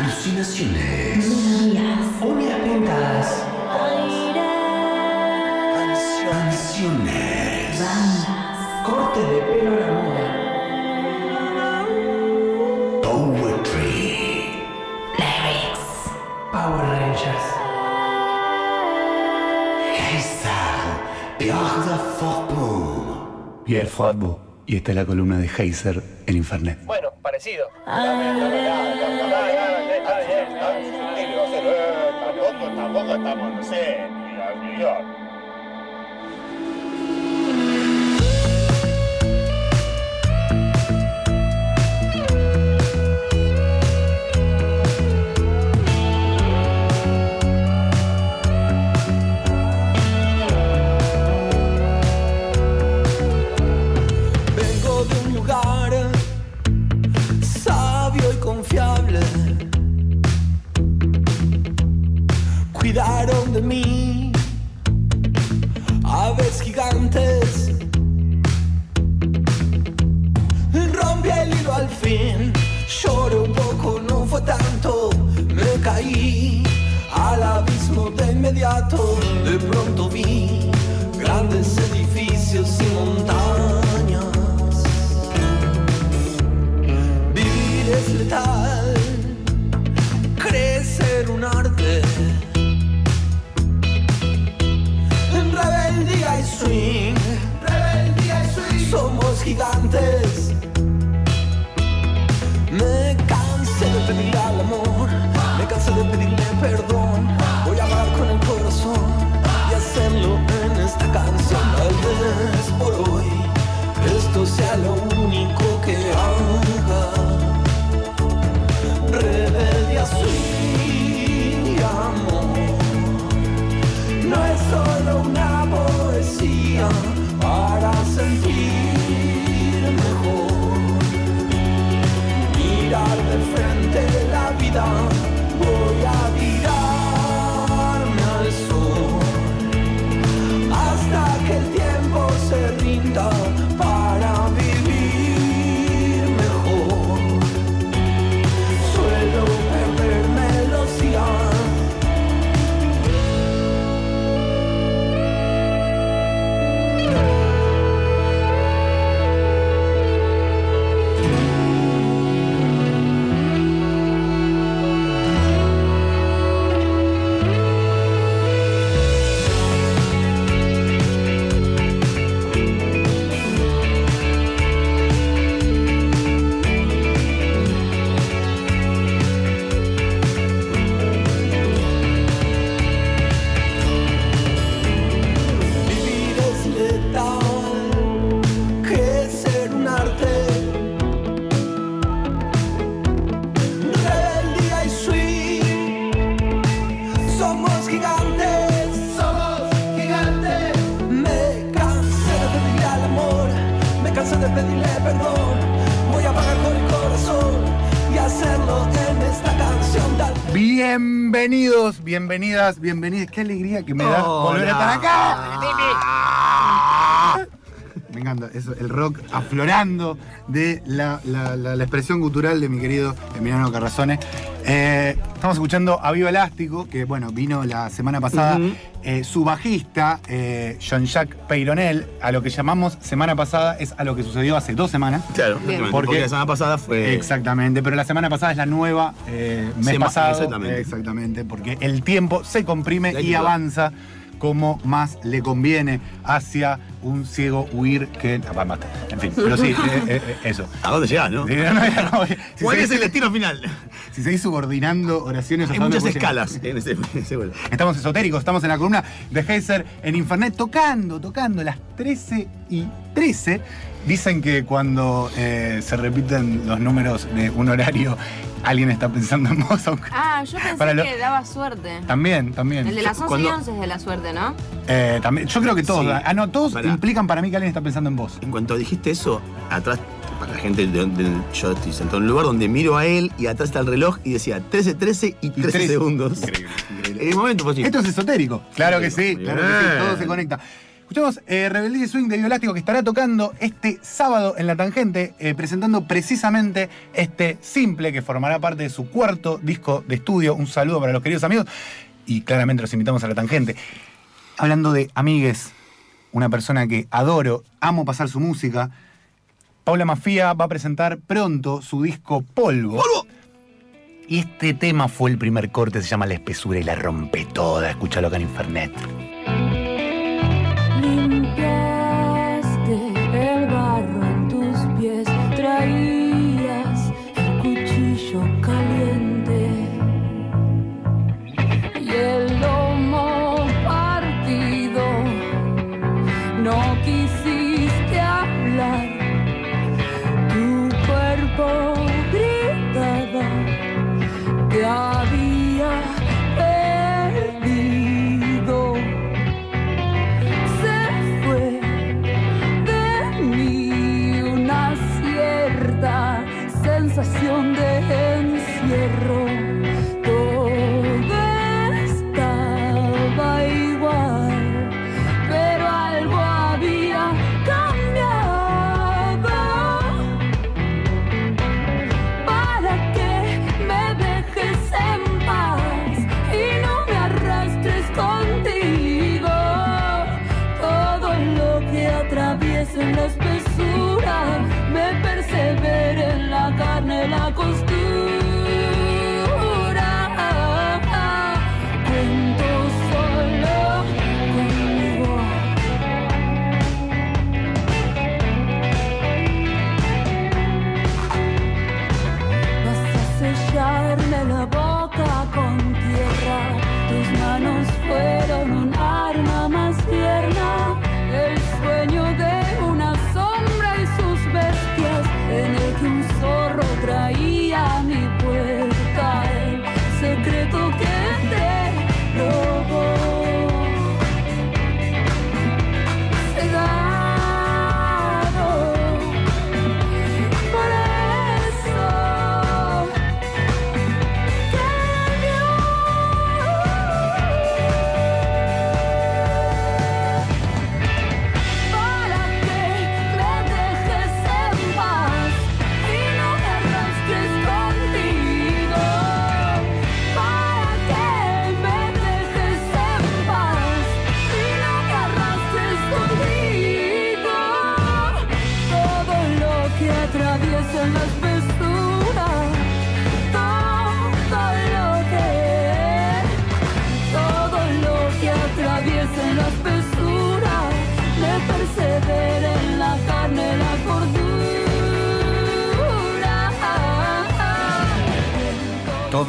Alucinaciones. Melodías. Uñas pintadas. Aire. Canciones. Bandas. Cortes de pelo a la moda. Poetry. Lyrics. Power Rangers. Heiser. Pierre de Fortboom. Pierre Fortboom. Y esta es la columna de Heiser en Infernet. Bueno, parecido. Tampoco, estamos, no sé, New York. Aves gigantes. Rompí el hilo al fin, lloré un poco, no fue tanto. Me caí al abismo de inmediato. De pronto vi grandes edificios y montañas. Vivir es letal, crecer un arte. Rebeldía y swing, somos gigantes. Me cansé de pedirle al amor, me cansé de pedirle perdón. Bienvenidas, bienvenidas. Qué alegría que me da volver a estar acá. Me encanta, eso, el rock aflorando de la, la- la- la expresión cultural de mi querido Emiliano Carrazone. Eh, estamos escuchando a Viva Elástico, que bueno, vino la semana pasada. Eh, su bajista, eh, Jean-Jacques Peyronel, a lo que llamamos semana pasada es a lo que sucedió hace dos semanas. Claro, Porque- porque la semana pasada fue. Exactamente, pero la semana pasada es la nueva, eh, mes Sema- pasado. exactamente. Exactamente, porque el tiempo se comprime y avanza como más le conviene hacia un ciego huir que. Ah, basta. En fin, pero sí, eh, eh, eh, eso. ¿A dónde llegás, no? Si ¿Cuál seguís- es el destino final? Si seguís subordinando oraciones Hay hasta dónde muchas escalas en ese, en ese vuelo. Estamos esotéricos, estamos en la columna de Heiser en Infernet tocando, tocando las 13 y 13. Dicen que cuando eh, se repiten los números de un horario, alguien está pensando en vos. aunque- Ah, yo pensé Para lo- que daba suerte. También, también. El de las 11 Cuando- y 11 es de la suerte, ¿no? Eh, también. Yo creo que todos. Sí. Ah, no, todos implican para mí que alguien está pensando en vos. En cuanto dijiste eso, atrás, para la gente, de, de- yo estoy sentado en un lugar donde miro a él y atrás está el reloj y decía 13, 13 y 13 13. segundos. Increíble, increíble. En el momento así. Esto es esotérico. Claro que sí, claro que sí, todo se conecta. Escuchamos eh, Rebeldía y Swing de Biolástico que estará tocando este sábado en La Tangente, eh, presentando precisamente este simple que formará parte de su cuarto disco de estudio. Un saludo para los queridos amigos y claramente los invitamos a La Tangente. Hablando de amigues, una persona que adoro, amo pasar su música. Paula Mafia va a presentar pronto su disco Polvo. Y este tema fue el primer corte, se llama La espesura y la rompe toda. Escúchalo acá en Infernet. Encierro.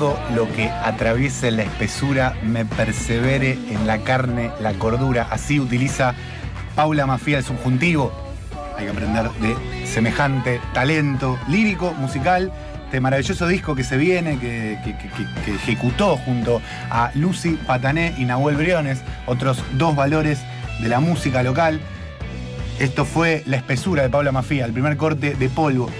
Todo lo que atraviese la espesura me persevere en la carne, la cordura. Así utiliza Paula Mafia el subjuntivo. Hay que aprender de semejante talento lírico, musical. Este maravilloso disco que se viene, que, que- ejecutó junto a Lucy Patané y Nahuel Briones, otros dos valores de la música local. Esto fue La espesura de Paula Mafia, el primer corte de polvo.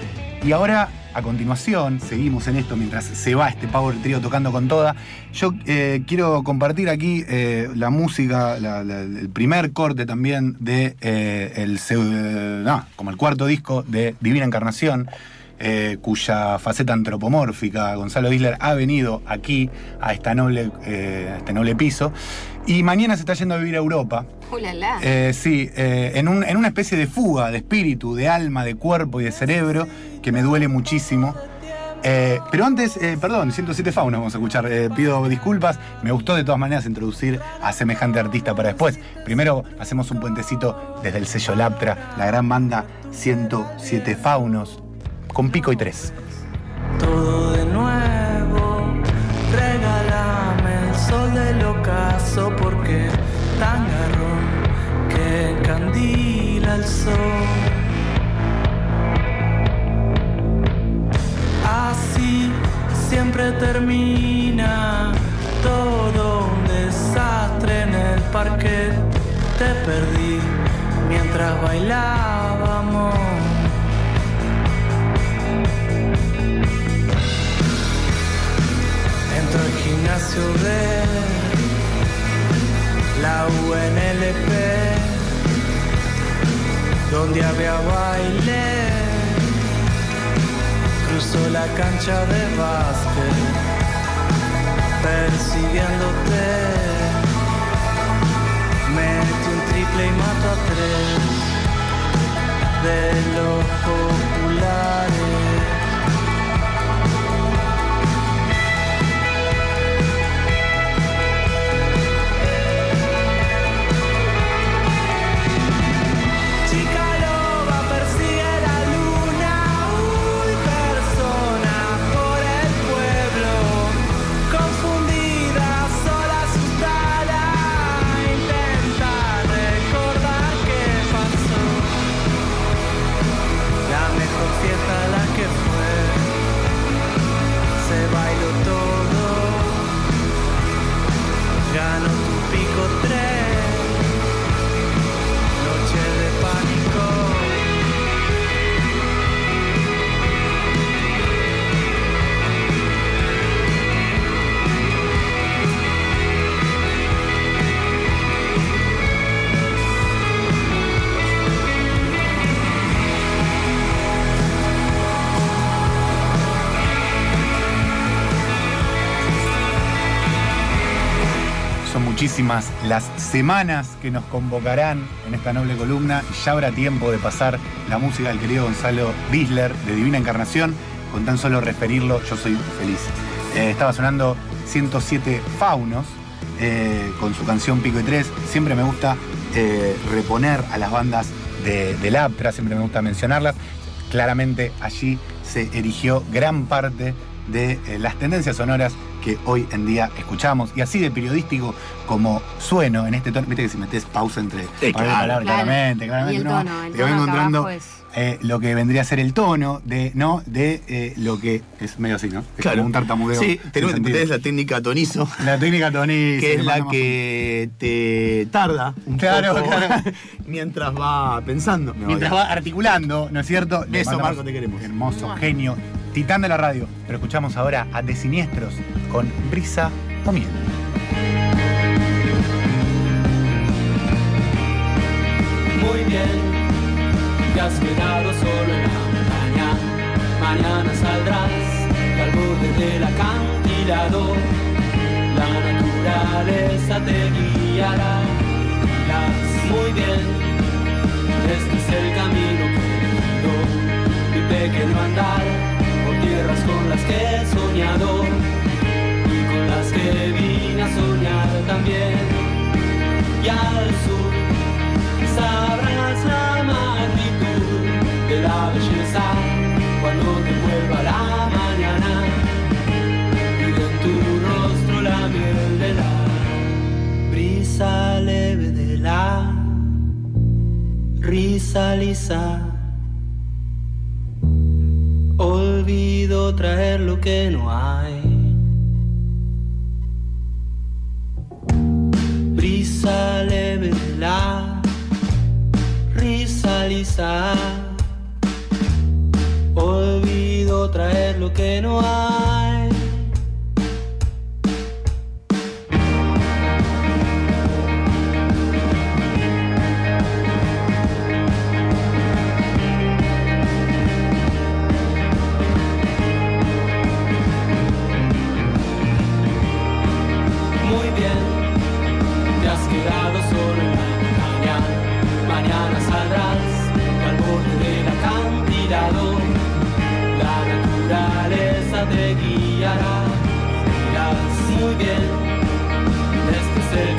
Y ahora, a continuación, seguimos en esto mientras se va este Power Trio tocando con toda. Yo eh, quiero compartir aquí eh, la música, la- la- el primer corte también de eh, el, no, como el cuarto disco de Divina Encarnación. eh, cuya faceta antropomórfica Gonzalo Isler ha venido aquí a, esta noble, eh, a este noble piso y mañana se está yendo a vivir a Europa. Ulala. Eh, sí, en, un- en una especie de fuga de espíritu, de alma, de cuerpo y de cerebro que me duele muchísimo. Eh, pero antes, eh, perdón, 107 Faunos vamos a escuchar. eh, pido disculpas. Me gustó de todas maneras introducir a semejante artista para después. Primero hacemos un puentecito desde el sello Laptra, la gran banda 107 Faunos, con pico y tres. todo de nuevo. Regálame el sol del ocaso porque tan garrón que encandila el sol. siempre termina todo un desastre en el parque. Te perdí mientras bailábamos. Entro al gimnasio de la UNLP, donde había baile cruzo la cancha de básquet, persiguiéndote. Metí un triple y mato a tres de los populares. Las semanas que nos convocarán en esta noble columna ya habrá tiempo de pasar la música del querido Gonzalo Bisler de Divina Encarnación. Con tan solo referirlo, yo soy feliz. Eh, estaba sonando 107 Faunos eh, con su canción Pico y Tres. Siempre me gusta eh, reponer a las bandas de, del Aptra, siempre me gusta mencionarlas. Claramente allí se erigió gran parte de las tendencias sonoras que hoy en día escuchamos. Y así de periodístico como sueno en este tono. Viste que si metes pausa entre palabra, claro. claramente, claramente. Y el tono, el te tono encontrando es- eh, lo que vendría a ser el tono de, ¿no? De eh, lo que es medio así, ¿no? Es como un tartamudeo. Sí, tenemos, tenés la técnica tonizo, La técnica Tony. que es la que te tarda un Claro, poco claro. mientras va pensando. Mientras va articulando, ¿no es cierto? Le Eso, Marco, te queremos. Hermoso, genio, titán de la radio. Pero escuchamos ahora a De Siniestros con Brisa o Miel. Muy bien, te has quedado solo en la montaña. Mañana saldrás al borde del acantilado. La naturaleza te guiará. muy bien, este es el camino que también. Y al sur sabrás la magnitud de la belleza cuando te vuelva la mañana y en tu rostro la miel de la brisa leve de la risa lisa. Olvido traer lo que no hay. Que no hay.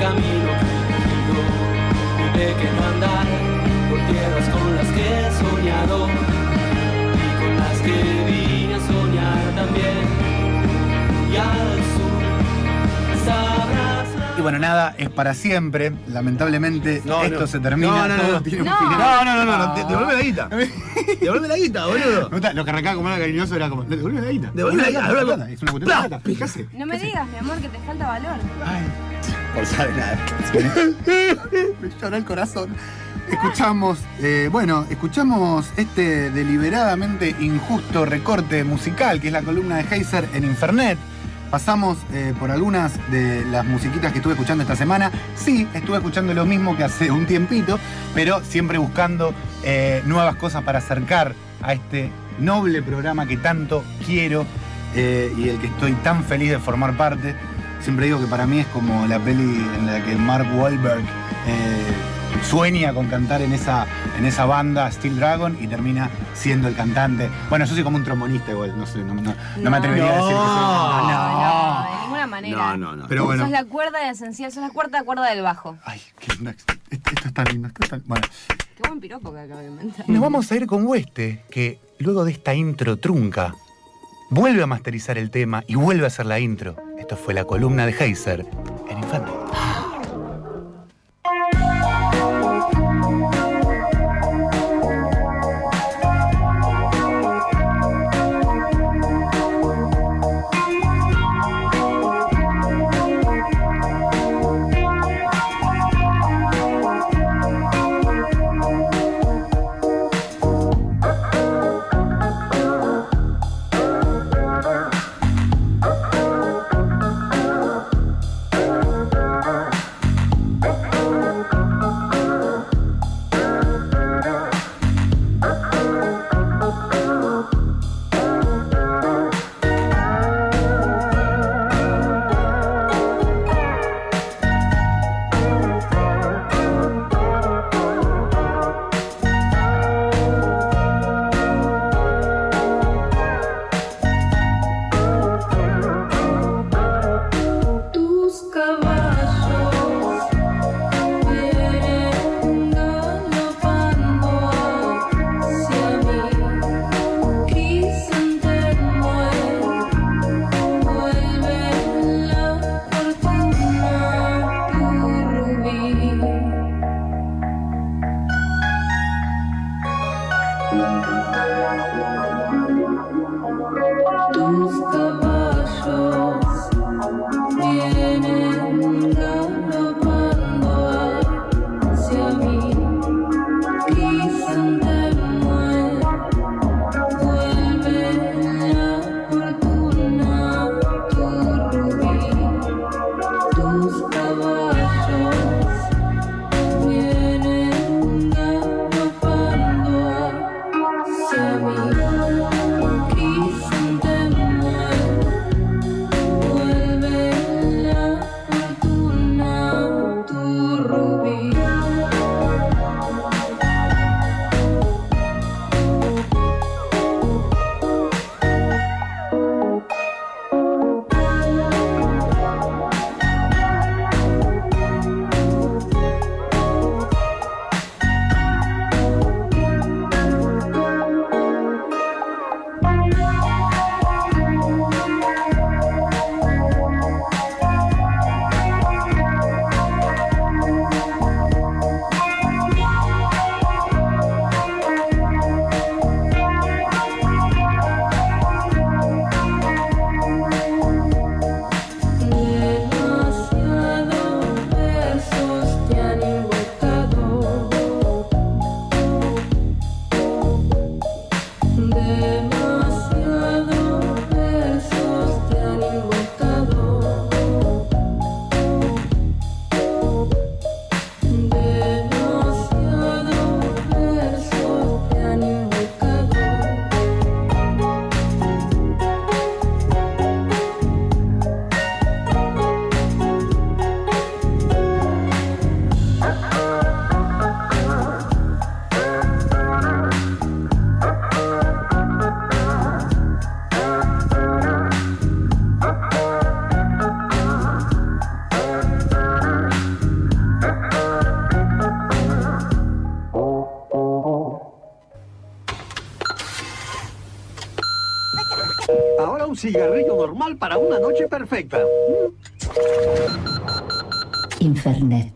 Camino que he elegido. Mi pequeño andar por tierras con las que he bueno, nada, es para siempre. Lamentablemente, No, esto no. se termina. No, no, no, no. tiene un No. final. No, no, no, no, no, Ah. de- devolve la guita. Devolve la guita, boludo. Lo que arrancaba como era cariñoso era como. Devuelve la guita. Devuelve la guita, la. Es una cuestión de Plata. plata. Fíjate. No me digas, mi amor, que te falta valor. Ay, Por saber nada. me llora el corazón. Escuchamos, eh, bueno, escuchamos este deliberadamente injusto recorte musical que es la columna de Heiser en Infernet. Pasamos eh, por algunas de las musiquitas que estuve escuchando esta semana. Sí, estuve escuchando lo mismo que hace un tiempito, pero siempre buscando eh, nuevas cosas para acercar a este noble programa que tanto quiero eh, y el que estoy tan feliz de formar parte. Siempre digo que para mí es como la peli en la que Mark Wahlberg sueña con cantar en esa, en esa banda Steel Dragon y termina siendo el cantante. Bueno, yo soy como un trombonista igual, no sé, no, no- no me atrevería a decir que soy. No, No, no, de ninguna manera. No, no, no. Pero bueno. Sos la cuerda esencial, sos la cuarta cuerda del bajo. Ay, qué lindo. Esto, esto es tan lindo. Esto. Bueno, Qué buen piropo que acabo de inventar. nos vamos a ir con Hueste, que luego de esta intro trunca, vuelve a masterizar el tema y vuelve a hacer la intro. Esto fue la columna de Heiser en Infante. Don't stop. Cigarrillo normal para una noche perfecta. Infernet.